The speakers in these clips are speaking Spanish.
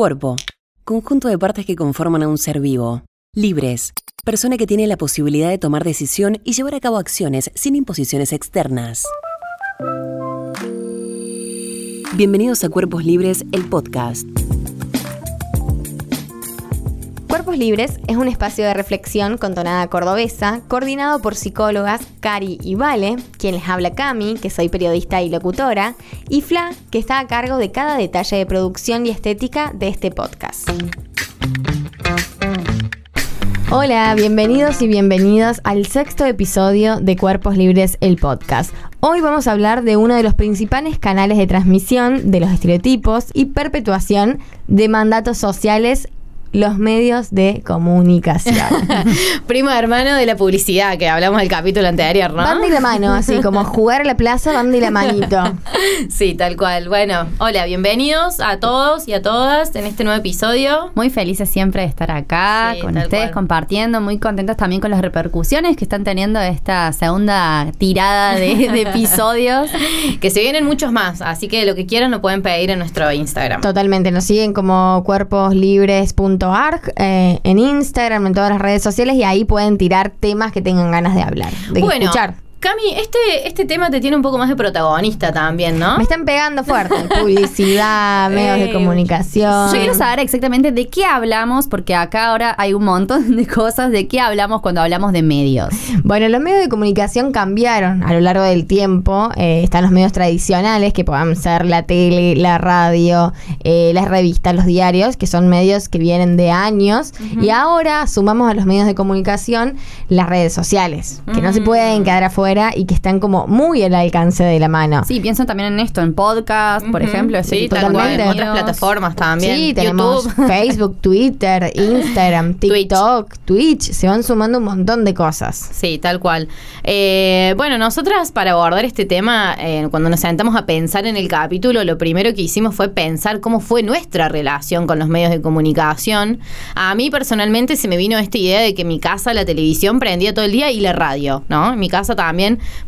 Cuerpo. Conjunto de partes que conforman a un ser vivo. Libres. Persona que tiene la posibilidad de tomar decisión y llevar a cabo acciones sin imposiciones externas. Bienvenidos a Cuerpos Libres, el podcast. Cuerpos Libres es un espacio de reflexión con tonada cordobesa, coordinado por psicólogas Cari y Vale, quien les habla Cami, que soy periodista y locutora, y Fla, que está a cargo de cada detalle de producción y estética de este podcast. Hola, bienvenidos y bienvenidas al sexto episodio de Cuerpos Libres, el podcast. Hoy vamos a hablar de uno de los principales canales de transmisión de los estereotipos y perpetuación de mandatos sociales los medios de comunicación. Primo hermano de la publicidad, que hablamos del capítulo anterior, ¿no? Van de la mano, así como jugar a la plaza, van de la manito. sí, tal cual. Bueno, hola, bienvenidos a todos y a todas en este nuevo episodio. Muy felices siempre de estar acá con ustedes compartiendo, muy contentos también con las repercusiones que están teniendo esta segunda tirada de, episodios. que se vienen muchos más, así que lo que quieran lo pueden pedir en nuestro Instagram. Totalmente, nos siguen como cuerposlibres.com eh, en Instagram, en todas las redes sociales y ahí pueden tirar temas que tengan ganas de hablar, de escuchar. Cami, este, este tema te tiene un poco más de protagonista también, ¿no? Me están pegando fuerte. Publicidad, medios de comunicación. Yo quiero saber exactamente de qué hablamos, porque acá ahora hay un montón de cosas de qué hablamos cuando hablamos de medios. Bueno, los medios de comunicación cambiaron a lo largo del tiempo. Eh, están los medios tradicionales, que puedan ser la tele, la radio, eh, las revistas, los diarios, que son medios que vienen de años. Y ahora sumamos a los medios de comunicación las redes sociales, que no se pueden quedar afuera y que están como muy al alcance de la mano. Sí, pienso también en esto, en podcast, por ejemplo. Sí, totalmente. En otras plataformas también. Sí, tenemos Facebook, Twitter, Instagram, TikTok, Twitch. Se van sumando un montón de cosas. Sí, tal cual. Eh, bueno, nosotras para abordar este tema, eh, cuando nos sentamos a pensar en el capítulo, lo primero que hicimos fue pensar cómo fue nuestra relación con los medios de comunicación. A mí personalmente se me vino esta idea de que en mi casa la televisión prendía todo el día y la radio, ¿no? En mi casa también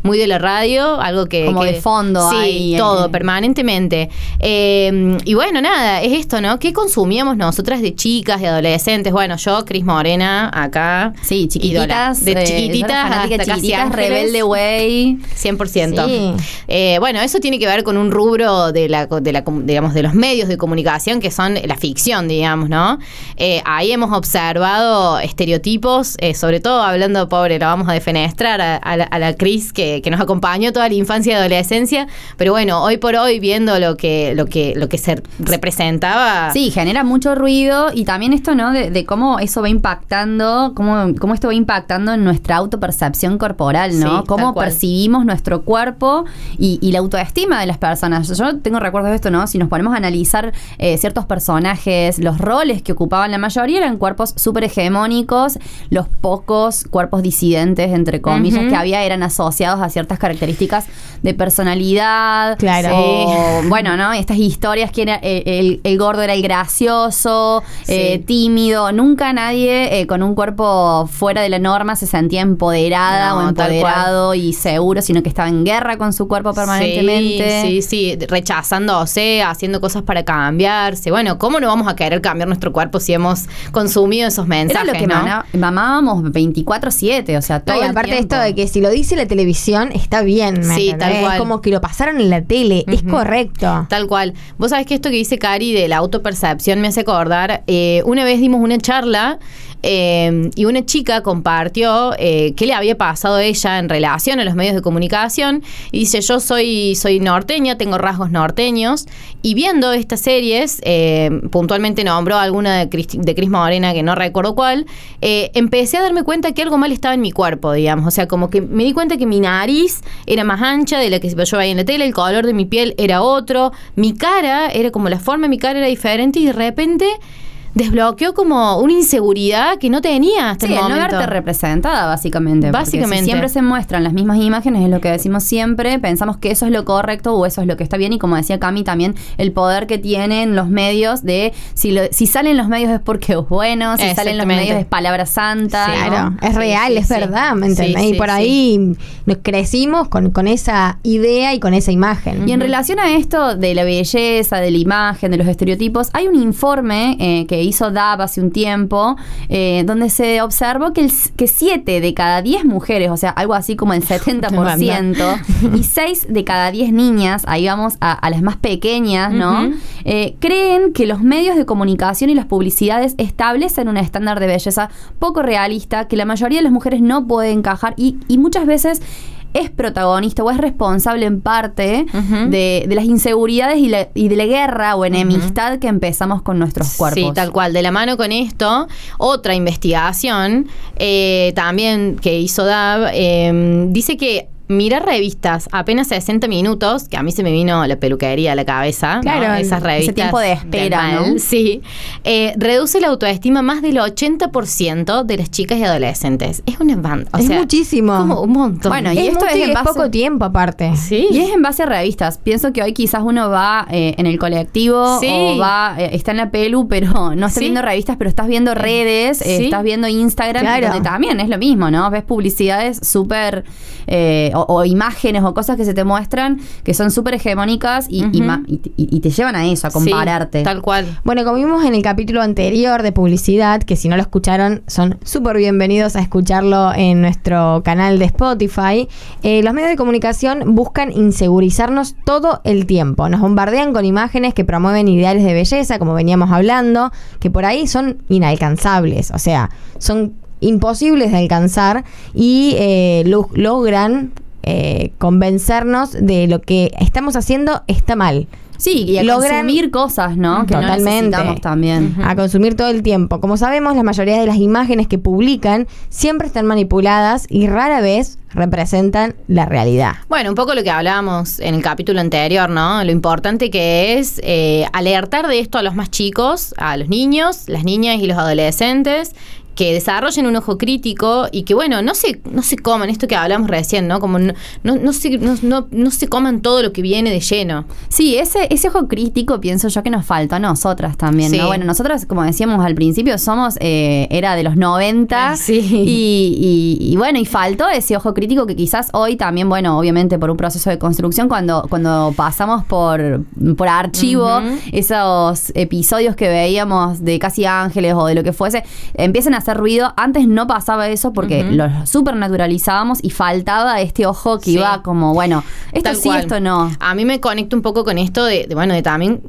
muy de la radio, algo que... Como de fondo. Sí, todo, permanentemente. Eh, y bueno, nada, es esto, ¿no? ¿Qué consumíamos nosotras de chicas, de adolescentes? Bueno, yo, Cris Morena, acá. Sí, chiquititas. De chiquititas hasta chiquititas, rebelde way. 100%. Sí. Eh, bueno, eso tiene que ver con un rubro de la, de la, digamos, de los medios de comunicación que son la ficción, digamos, ¿no? Eh, ahí hemos observado estereotipos, sobre todo hablando, pobre, lo vamos a defenestrar a, la, a la Cris, que, nos acompañó toda la infancia y adolescencia. Pero bueno, hoy por hoy, viendo lo que, lo que, lo que se representaba. Sí, genera mucho ruido y también esto, ¿no? De, cómo eso va impactando, cómo, cómo esto va impactando en nuestra autopercepción corporal, ¿no? cómo percibimos nuestro cuerpo y, la autoestima de las personas. Yo tengo recuerdos de esto, ¿no? Si nos ponemos a analizar eh, ciertos personajes, los roles que ocupaban la mayoría eran cuerpos súper hegemónicos, los pocos cuerpos disidentes, entre comillas, que había eran asociados a ciertas características de personalidad. Claro. bueno, ¿no? Estas historias que era, eh, el, gordo era el gracioso, eh, tímido. Nunca nadie eh, con un cuerpo fuera de la norma se sentía empoderada o empoderado y seguro, sino que estaba en guerra con su cuerpo permanentemente. Sí, sí, sí, rechazándose, haciendo cosas para cambiarse. Bueno, ¿cómo no vamos a querer cambiar nuestro cuerpo si hemos consumido esos mensajes? Era lo que ¿no? mamábamos 24-7, o sea, todo. y aparte esto de que si lo dice la televisión, está bien. sí, tal cual. Es como que lo pasaron en la tele, es correcto. Tal cual. Vos sabés que esto que dice Cari de la autopercepción me hace acordar, eh, una vez dimos una charla eh, y una chica compartió eh, qué le había pasado a ella en relación a los medios de comunicación. Y dice yo soy, soy norteña, tengo rasgos norteños. Y viendo estas series, puntualmente nombró alguna de Cris, de Cris Morena que no recuerdo cuál, empecé a darme cuenta que algo mal estaba en mi cuerpo, digamos, o sea, como que me di cuenta que mi nariz era más ancha de la que yo veía en la tele, el color de mi piel era otro, mi cara era como la forma de mi cara era diferente y de repente desbloqueó como una inseguridad que no tenía hasta sí, el el no momento. verte representada, básicamente. porque Básicamente. si siempre se muestran las mismas imágenes, es lo que decimos siempre, pensamos que eso es lo correcto o eso es lo que está bien. Y como decía Cami, también el poder que tienen los medios de si, lo- si salen los medios es porque es bueno, si salen los medios es palabra santa. ¿no? Claro, es real, sí, es sí. verdad, ¿me entendés? Sí, y por sí. ahí nos crecimos con, con esa idea y con esa imagen. Y en relación a esto de la belleza, de la imagen, de los estereotipos, hay un informe eh, que hizo DAB hace un tiempo eh, donde se observó que, el, que 7 de cada 10 mujeres, o sea, algo así como el 70%, y 6 de cada 10 niñas, ahí vamos a, a las más pequeñas, ¿no? Eh, creen que los medios de comunicación y las publicidades establecen un estándar de belleza poco realista que la mayoría de las mujeres no puede encajar y, y muchas veces es protagonista o es responsable en parte de las inseguridades y, la- y de la guerra o enemistad que empezamos con nuestros cuerpos. Sí, tal cual. De la mano con esto, otra investigación eh, también que hizo DAB eh, dice que mirar revistas apenas 60 minutos, que a mí se me vino la peluquería a la cabeza, ¿no? Claro, esas ese revistas. tiempo de espera, mal, ¿no? Sí. Eh, reduce la autoestima más del 80% de las chicas y adolescentes. Es una banda. O es sea, muchísimo. Como un montón. Bueno, y es esto es en base- poco tiempo aparte. Sí. Y es en base a revistas. Pienso que hoy quizás uno va eh, en el colectivo Sí. o va, eh, está en la pelu, pero no está Sí. viendo revistas, pero estás viendo redes, eh, Sí. estás viendo Instagram, Claro. donde también es lo mismo, ¿no? Ves publicidades súper, eh, o, o imágenes o cosas que se te muestran que son súper hegemónicas y, y y- y- y te llevan a eso, a Sí, compararte. tal cual. Bueno, como vimos en el capítulo anterior de publicidad, que si no lo escucharon, son súper bienvenidos a escucharlo en nuestro canal de Spotify, eh, los medios de comunicación buscan insegurizarnos todo el tiempo. Nos bombardean con imágenes que promueven ideales de belleza, como veníamos hablando, que por ahí son inalcanzables, o sea, son imposibles de alcanzar y eh, lo- logran eh, convencernos de lo que estamos haciendo está mal. Sí, y a Logran- consumir cosas, ¿no? Que no Totalmente. necesitamos también. a consumir todo el tiempo. Como sabemos, la mayoría de las imágenes que publican siempre están manipuladas y rara vez representan la realidad. Bueno, un poco lo que hablábamos en el capítulo anterior, ¿no? Lo importante que es eh, alertar de esto a los más chicos, a los niños, las niñas y los adolescentes que desarrollen un ojo crítico y que bueno, no se, no se coman esto que hablamos recién, ¿no? Como no, no, no se, no, no- no se coman todo lo que viene de lleno. Sí, ese, ese ojo crítico pienso yo que nos falta a nosotras también, Sí. ¿no? Bueno, nosotras, como decíamos al principio, somos, eh, era de los 90 Sí. y, y- y bueno, y faltó ese ojo crítico que quizás hoy también, bueno, obviamente por un proceso de construcción, cuando, cuando pasamos por, por archivo, esos episodios que veíamos de Casi Ángeles o de lo que fuese, empiezan a hacer ruido. Antes no pasaba eso porque Ujú. los supernaturalizábamos y faltaba este ojo que Sí. iba como, bueno, esto Tal sí, cual. esto no. A mí me conecta un poco con esto de, de, bueno, de también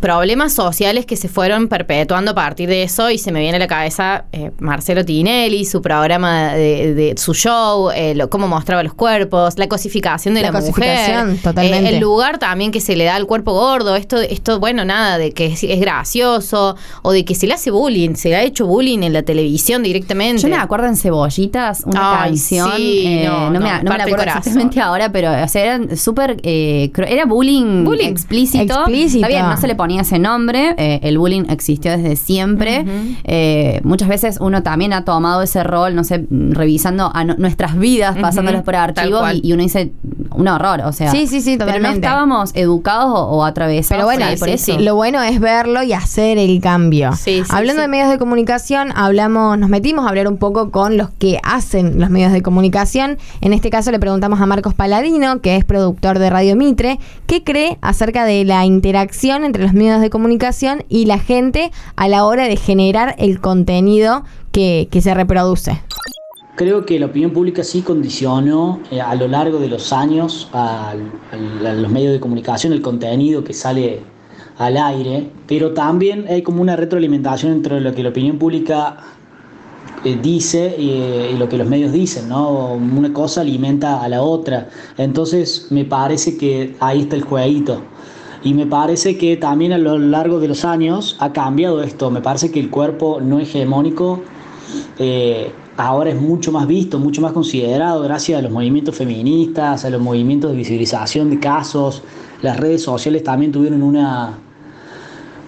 problemas sociales que se fueron perpetuando a partir de eso y se me viene a la cabeza eh, Marcelo Tinelli, su programa de, de- su show, eh, lo- cómo mostraba los cuerpos, la cosificación de La la, cosificación, mujer, totalmente. eh, el lugar también que se le da al cuerpo gordo, esto, esto bueno, nada, de que es, es gracioso o de que se le hace bullying, se le ha hecho bullying en la televisión directamente. Yo me acuerdo en Cebollitas, una Ay, canción. sí, eh, no, no, no, me, no me la acuerdo corazón. exactamente ahora, pero o sea, eran súper. eh, era bullying, Bullying. explícito. Explícito. Está bien, no se le ponía ese nombre. eh, el bullying existió desde siempre. Eh, muchas veces uno también ha tomado ese rol, no sé, revisando a no- nuestras vidas, pasándolas por archivos y, y uno dice un horror, o sea. Sí, sí, sí, Pero no totalmente. estábamos educados o, o atravesados Pero bueno, por ahí, por sí, eso. sí. lo bueno es verlo y hacer el cambio. Sí, sí, Hablando sí. de medios de comunicación, hablamos, nos metimos a hablar un poco con los que hacen los medios de comunicación. En este caso le preguntamos a Marcos Paladino, que es productor de Radio Mitre, qué cree acerca de la interacción entre los medios de comunicación y la gente a la hora de generar el contenido que, se reproduce. Creo que la opinión pública sí condicionó eh, a lo largo de los años a, los medios de comunicación, el contenido que sale al aire, pero también hay como una retroalimentación entre lo que la opinión pública eh, dice y, lo que los medios dicen, ¿no? Una cosa alimenta a la otra. Entonces me parece que ahí está el jueguito. Y me parece que también a lo largo de los años ha cambiado esto. Me parece que el cuerpo no hegemónico eh, ahora es mucho más visto, mucho más considerado gracias a los movimientos feministas, a los movimientos de visibilización de casos. Las redes sociales también tuvieron una,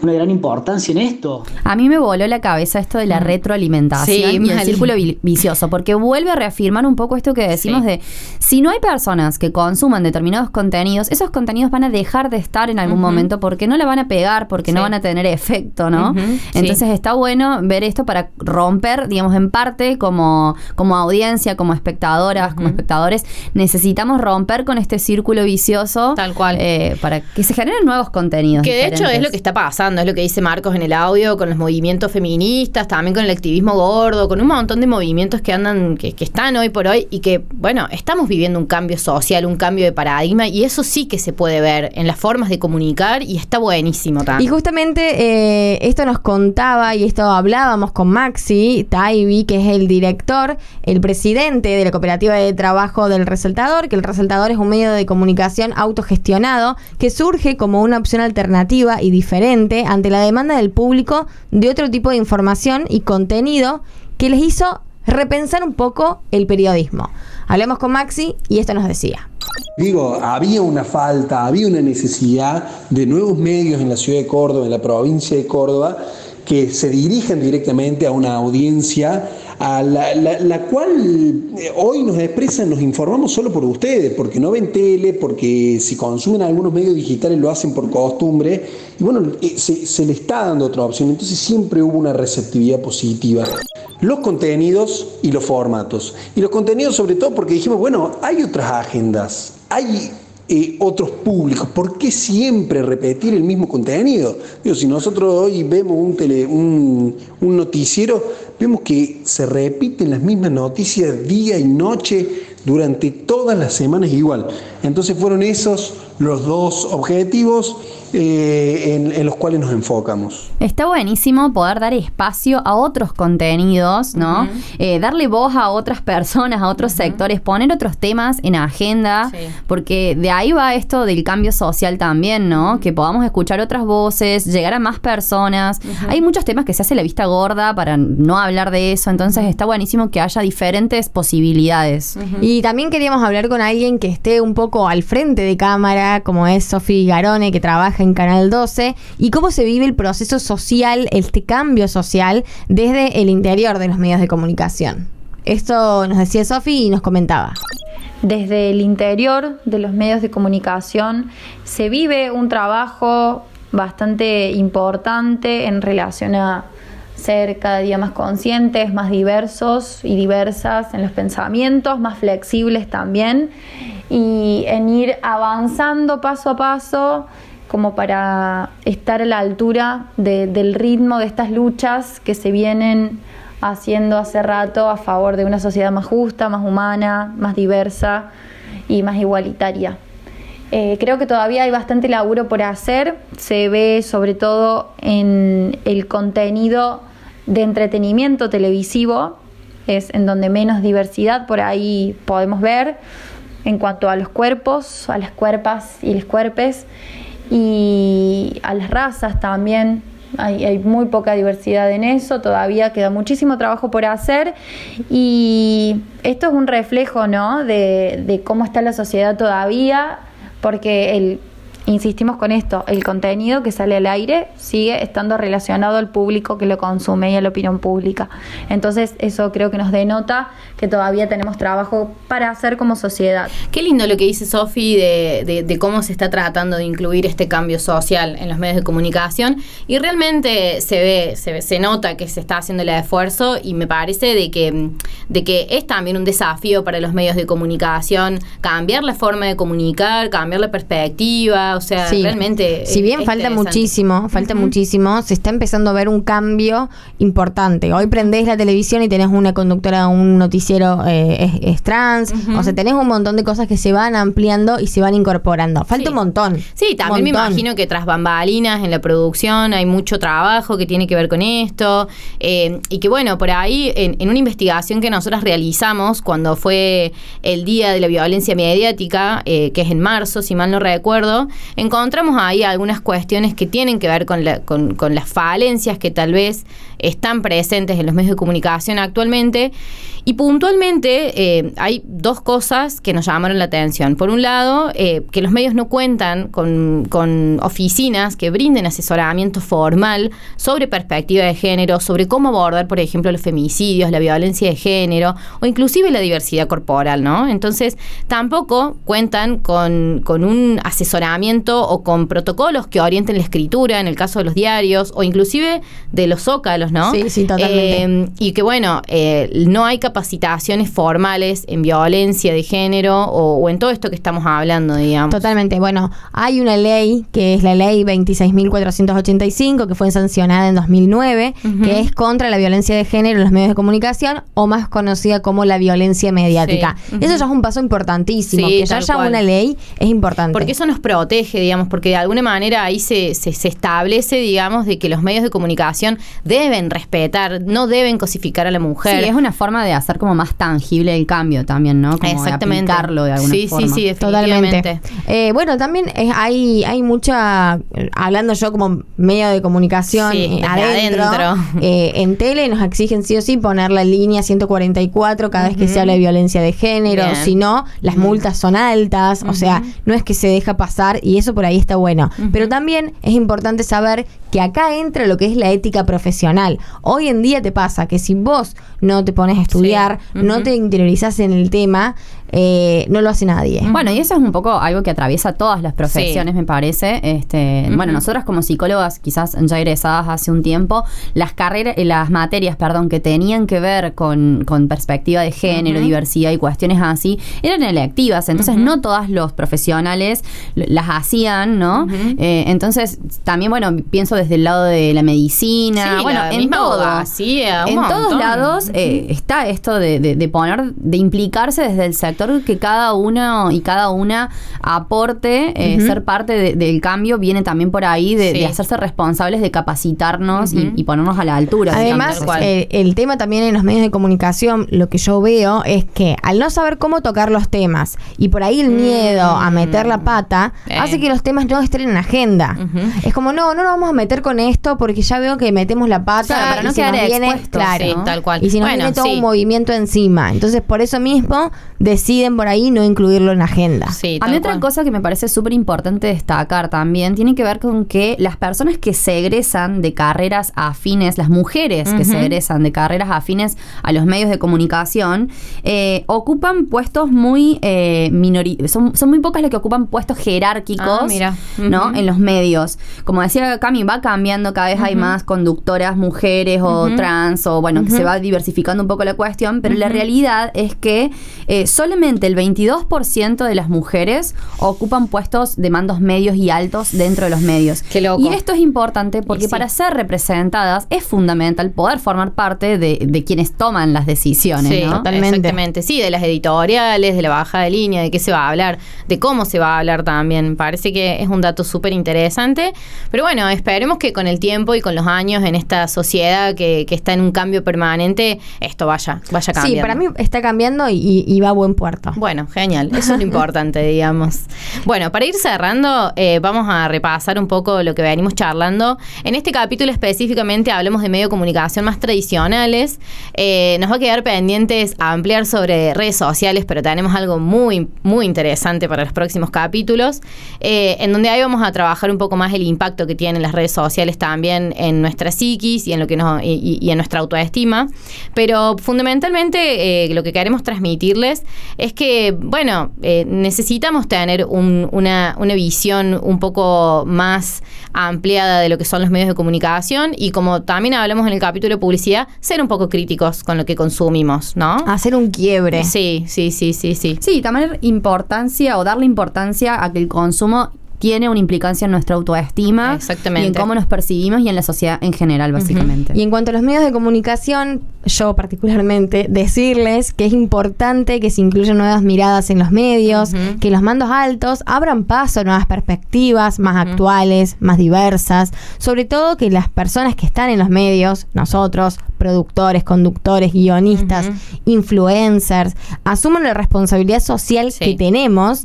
una gran importancia en esto. A mí me voló la cabeza esto de la mm. retroalimentación y el círculo vicioso, porque vuelve a reafirmar un poco esto que decimos de si no hay personas que consuman determinados contenidos, esos contenidos van a dejar de estar en algún momento porque no la van a pegar, porque no van a tener efecto, ¿no? Entonces está bueno ver esto para romper, digamos, en parte como, como audiencia, como espectadoras, como espectadores, necesitamos romper con este círculo vicioso. Tal cual. Eh, para que se generen nuevos contenidos. Que de hecho es lo que está es lo que dice Marcos en el audio, con los movimientos feministas, también con el activismo gordo, con un montón de movimientos que andan, que, que están hoy por hoy y que, bueno, estamos viviendo un cambio social, un cambio de paradigma y eso sí que se puede ver en las formas de comunicar y está buenísimo también. Y justamente eh, esto nos contaba y esto hablábamos con Maxi Taibi, que es el director, el presidente de la cooperativa de trabajo del Resaltador, que el Resaltador es un medio de comunicación autogestionado que surge como una opción alternativa y diferente ante la demanda del público de otro tipo de información y contenido que les hizo repensar un poco el periodismo. Hablemos con Maxi y esto nos decía. Digo, había una falta, había una necesidad de nuevos medios en la ciudad de Córdoba, en la provincia de Córdoba, que se dirigen directamente a una audiencia la, cual eh, hoy nos expresan, nos informamos solo por ustedes, porque no ven tele, porque si consumen algunos medios digitales lo hacen por costumbre, y bueno, eh, se, le está dando otra opción, entonces siempre hubo una receptividad positiva los contenidos y los formatos. Y los contenidos sobre todo porque dijimos, bueno, hay otras agendas, hay eh, otros públicos, ¿por qué siempre repetir el mismo contenido? Digo, si nosotros hoy vemos un, tele, un noticiero, vemos que se repiten las mismas noticias día y noche durante todas las semanas igual. Entonces fueron esos los dos objetivos eh, en, los cuales nos enfocamos. Está buenísimo poder dar espacio a otros contenidos, ¿no? Eh, darle voz a otras personas, a otros sectores, poner otros temas en agenda, porque de ahí va esto del cambio social también, ¿no? Que podamos escuchar otras voces, llegar a más personas. Hay muchos temas que se hace la vista gorda para no hablar de eso, entonces está buenísimo que haya diferentes posibilidades. Y también queríamos hablar con alguien que esté un poco al frente de cámara, como es Sofi Garone, que trabaja en Canal 12 y cómo se vive el proceso social, este cambio social desde el interior de los medios de comunicación. Esto nos decía Sofi y nos comentaba. Desde el interior de los medios de comunicación se vive un trabajo bastante importante en relación a ser cada día más conscientes, más diversos y diversas en los pensamientos, más flexibles también y en ir avanzando paso a paso como para estar a la altura del ritmo de estas luchas que se vienen haciendo hace rato a favor de una sociedad más justa, más humana, más diversa y más igualitaria. Eh, creo que todavía hay bastante laburo por hacer, se ve sobre todo en el contenido de entretenimiento televisivo, es en donde menos diversidad por ahí podemos ver en cuanto a los cuerpos, a las cuerpas y los cuerpes y a las razas también. Hay, muy poca diversidad en eso, todavía queda muchísimo trabajo por hacer y esto es un reflejo ¿no? de, de cómo está la sociedad todavía, porque el insistimos con esto, el contenido que sale al aire sigue estando relacionado al público que lo consume y a la opinión pública. Entonces eso creo que nos denota que todavía tenemos trabajo para hacer como sociedad. Qué lindo lo que dice Sofi de, cómo se está tratando de incluir este cambio social en los medios de comunicación y realmente se ve, se, se nota que se está haciendo el esfuerzo y me parece de que, de que es también un desafío para los medios de comunicación cambiar la forma de comunicar, cambiar la perspectiva, o sea, realmente. Si bien falta muchísimo, falta muchísimo, se está empezando a ver un cambio importante. Hoy prendés la televisión y tenés una conductora, un noticiero eh, es, trans, o sea, tenés un montón de cosas que se van ampliando y se van incorporando. Falta un montón. Sí, también me imagino que tras bambalinas en la producción hay mucho trabajo que tiene que ver con esto. Eh, y que bueno, por ahí en, en una investigación que nosotros realizamos cuando fue el Día de la Violencia Mediática, eh, que es en marzo, si mal no recuerdo, encontramos ahí algunas cuestiones que tienen que ver con, con las falencias que tal vez están presentes en los medios de comunicación actualmente. Y puntualmente eh, hay dos cosas que nos llamaron la atención. Por un lado, eh, que los medios no cuentan con, con, oficinas que brinden asesoramiento formal sobre perspectiva de género, sobre cómo abordar, por ejemplo, los femicidios, la violencia de género o inclusive la diversidad corporal, ¿no? Entonces, tampoco cuentan con, con un asesoramiento o con protocolos que orienten la escritura, en el caso de los diarios, o inclusive de los zócalos, ¿no? Sí, sí, totalmente. Eh, y que, bueno, no hay capacidad capacitaciones formales en violencia de género o, en todo esto que estamos hablando, digamos. Totalmente. Bueno, hay una ley que es la ley 26.485 que fue sancionada en 2009, que es contra la violencia de género en los medios de comunicación o más conocida como la violencia mediática. Eso ya es un paso importantísimo. que ya haya una ley es importante. Porque eso nos protege, digamos, porque de alguna manera ahí se, se, se establece, digamos, de que los medios de comunicación deben respetar, no deben cosificar a la mujer. Sí, es una forma de hacer como más tangible el cambio también, ¿no? Como Exactamente. De aplicarlo de alguna sí, forma. Sí, sí, Totalmente. Eh, bueno, también hay, hay mucha, hablando yo como medio de comunicación eh, adentro, eh, en tele nos exigen sí o sí poner la línea 144 cada vez que se habla de violencia de género, si no, las multas son altas, o sea, no es que se deja pasar y eso por ahí está bueno. Pero también es importante saber que acá entra lo que es la ética profesional. Hoy en día te pasa que si vos no te pones a estudiar, no te interiorizás en el tema, eh, no lo hace nadie. Bueno, y eso es un poco algo que atraviesa todas las profesiones, me parece. Este, Bueno, nosotras como psicólogas, quizás ya egresadas hace un tiempo, las carreras, eh, las materias, perdón, que tenían que ver con, perspectiva de género, diversidad y cuestiones así, eran electivas. Entonces, no todos los profesionales las hacían, ¿no? Eh, entonces, también, bueno, pienso desde el lado de la medicina, bueno, en todo. en todos lados está esto de, de poner, de implicarse desde el sector que cada uno y cada una aporte, eh, ser parte del cambio, viene también por ahí de, hacerse responsables de capacitarnos y, ponernos a la altura. Además, eh, el tema también en los medios de comunicación, lo que yo veo es que al no saber cómo tocar los temas y por ahí el mm. miedo a meter la pata, hace que los temas no estén en agenda. Es como, no, no nos vamos a meter con esto porque ya veo que metemos la pata para no quedar viene, claro, tal cual. Y si nos viene todo un movimiento encima. Entonces, por eso mismo, decir deciden por ahí no incluirlo en la agenda. a mí otra cosa que me parece súper importante destacar también tiene que ver con que las personas que se egresan de carreras afines, las mujeres que se egresan de carreras afines a los medios de comunicación, eh, ocupan puestos muy eh, son, son muy pocas las que ocupan puestos jerárquicos ah, ¿no? en los medios. Como decía Cami, va cambiando, cada vez hay más conductoras mujeres o trans, o bueno, que se va diversificando un poco la cuestión, pero la realidad es que eh, solamente el 22% de las mujeres ocupan puestos de mandos medios y altos dentro de los medios. Y esto es importante porque para ser representadas es fundamental poder formar parte de, quienes toman las decisiones. Sí, totalmente. Exactamente. Sí, de las editoriales, de la baja de línea, de qué se va a hablar, de cómo se va a hablar también. Parece que es un dato súper interesante. Pero bueno, esperemos que con el tiempo y con los años en esta sociedad que, está en un cambio permanente, esto vaya, vaya cambiando. Sí, para mí está cambiando y, y va a buen Bueno, genial. Eso es lo importante, digamos. Bueno, para ir cerrando, eh, vamos a repasar un poco lo que venimos charlando. En este capítulo específicamente hablamos de medio de comunicación más tradicionales. Eh, nos va a quedar pendientes a ampliar sobre redes sociales, pero tenemos algo muy, muy interesante para los próximos capítulos, eh, en donde ahí vamos a trabajar un poco más el impacto que tienen las redes sociales también en nuestra psiquis y en lo que nos, y, en nuestra autoestima. Pero fundamentalmente lo que queremos transmitirles es que, bueno, eh, necesitamos tener una, una, visión un poco más ampliada de lo que son los medios de comunicación y como también hablamos en el capítulo de publicidad, ser un poco críticos con lo que consumimos, ¿no? Hacer un quiebre. Sí, sí, sí, sí, sí. Sí, también importancia o darle importancia a que el consumo tiene una implicancia en nuestra autoestima Exactamente. y en cómo nos percibimos y en la sociedad en general, básicamente. Y en cuanto a los medios de comunicación, yo particularmente, decirles que es importante que se incluyan nuevas miradas en los medios, que los mandos altos abran paso a nuevas perspectivas más actuales, más diversas, sobre todo que las personas que están en los medios, nosotros, productores, conductores, guionistas, influencers, asuman la responsabilidad social que tenemos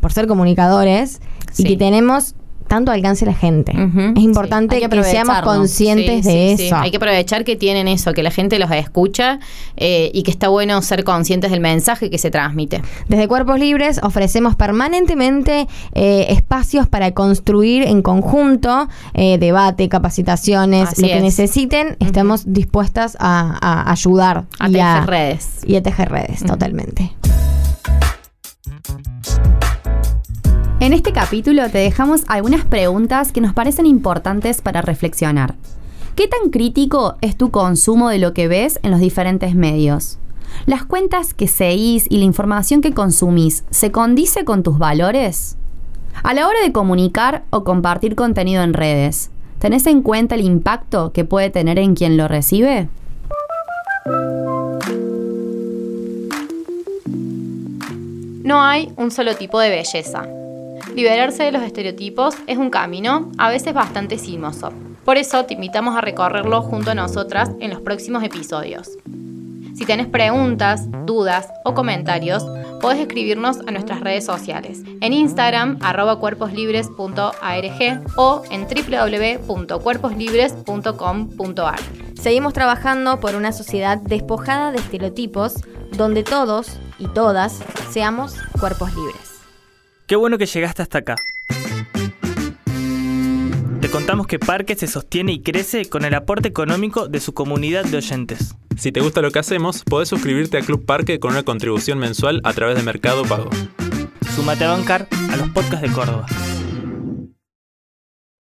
por ser comunicadores y que tenemos tanto alcance la gente. Es importante que, seamos conscientes de eso. Hay que aprovechar que tienen eso, que la gente los escucha eh, y que está bueno ser conscientes del mensaje que se transmite. Desde Cuerpos Libres ofrecemos permanentemente eh, espacios para construir en conjunto eh, debate, capacitaciones, lo que necesiten. Estamos dispuestas a, ayudar. A tejer redes. Y a tejer redes, totalmente. En este capítulo te dejamos algunas preguntas que nos parecen importantes para reflexionar. ¿Qué tan crítico es tu consumo de lo que ves en los diferentes medios? ¿Las cuentas que seguís y la información que consumís se condice con tus valores? A la hora de comunicar o compartir contenido en redes, ¿tenés en cuenta el impacto que puede tener en quien lo recibe? No hay un solo tipo de belleza. Liberarse de los estereotipos es un camino, a veces bastante sinuoso. Por eso te invitamos a recorrerlo junto a nosotras en los próximos episodios. Si tenés preguntas, dudas o comentarios, podés escribirnos a nuestras redes sociales, en Instagram arroba cuerposlibres.arg o en www.cuerposlibres.com.ar. Seguimos trabajando por una sociedad despojada de estereotipos donde todos y todas seamos cuerpos libres. Qué bueno que llegaste hasta acá. Te contamos que Parque se sostiene y crece con el aporte económico de su comunidad de oyentes. Si te gusta lo que hacemos, podés suscribirte a Club Parque con una contribución mensual a través de Mercado Pago. Sumate a bancar a los podcasts de Córdoba.